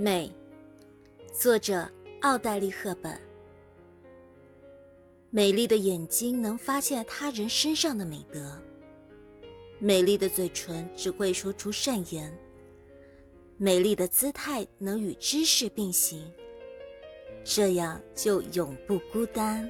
美作者奥黛丽赫本。美丽的眼睛能发现他人身上的美德。美丽的嘴唇只会说出善言美丽的姿态能与知识并行这样就永不孤单。